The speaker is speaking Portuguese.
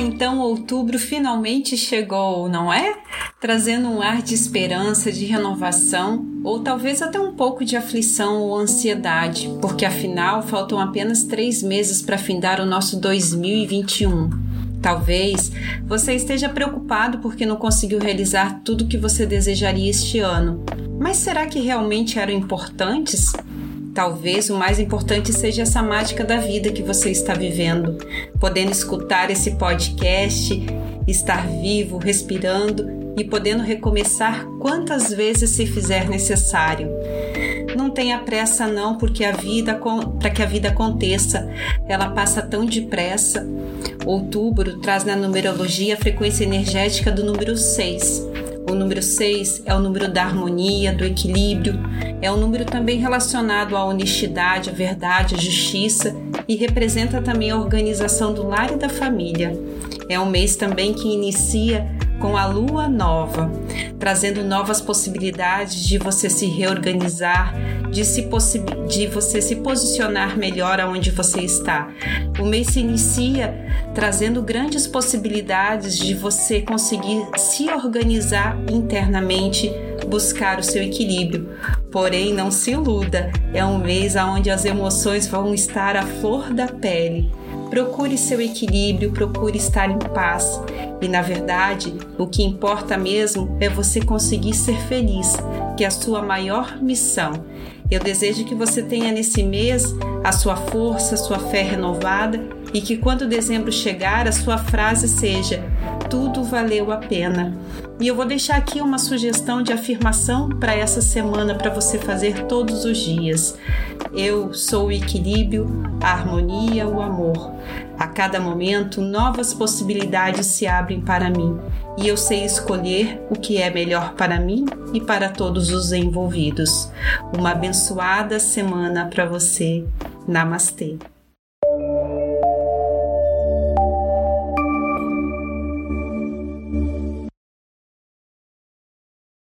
Então outubro finalmente chegou, não é? Trazendo um ar de esperança, de renovação, ou talvez até um pouco de aflição ou ansiedade, porque afinal faltam apenas três meses para findar o nosso 2021. Talvez você esteja preocupado porque não conseguiu realizar tudo que você desejaria este ano. Mas será que realmente eram importantes? Talvez o mais importante seja essa mágica da vida que você está vivendo, podendo escutar esse podcast, estar vivo, respirando e podendo recomeçar quantas vezes se fizer necessário. Não tenha pressa não, porque a vida para que a vida aconteça, ela passa tão depressa. Outubro traz na numerologia a frequência energética do número 6 o número 6 é o número da harmonia, do equilíbrio, é um número também relacionado à honestidade, à verdade, à justiça e representa também a organização do lar e da família. É um mês também que inicia com a lua nova, trazendo novas possibilidades de você se reorganizar, de, se de você se posicionar melhor aonde você está. O mês se inicia trazendo grandes possibilidades de você conseguir se organizar internamente, buscar o seu equilíbrio. Porém, não se iluda, é um mês onde as emoções vão estar à flor da pele. Procure seu equilíbrio, procure estar em paz. E na verdade, o que importa mesmo é você conseguir ser feliz, que é a sua maior missão. Eu desejo que você tenha nesse mês a sua força, a sua fé renovada e que quando dezembro chegar, a sua frase seja: tudo valeu a pena. E eu vou deixar aqui uma sugestão de afirmação para essa semana para você fazer todos os dias. Eu sou o equilíbrio, a harmonia, o amor. A cada momento, novas possibilidades se abrem para mim e eu sei escolher o que é melhor para mim e para todos os envolvidos. Uma abençoada semana para você. Namastê.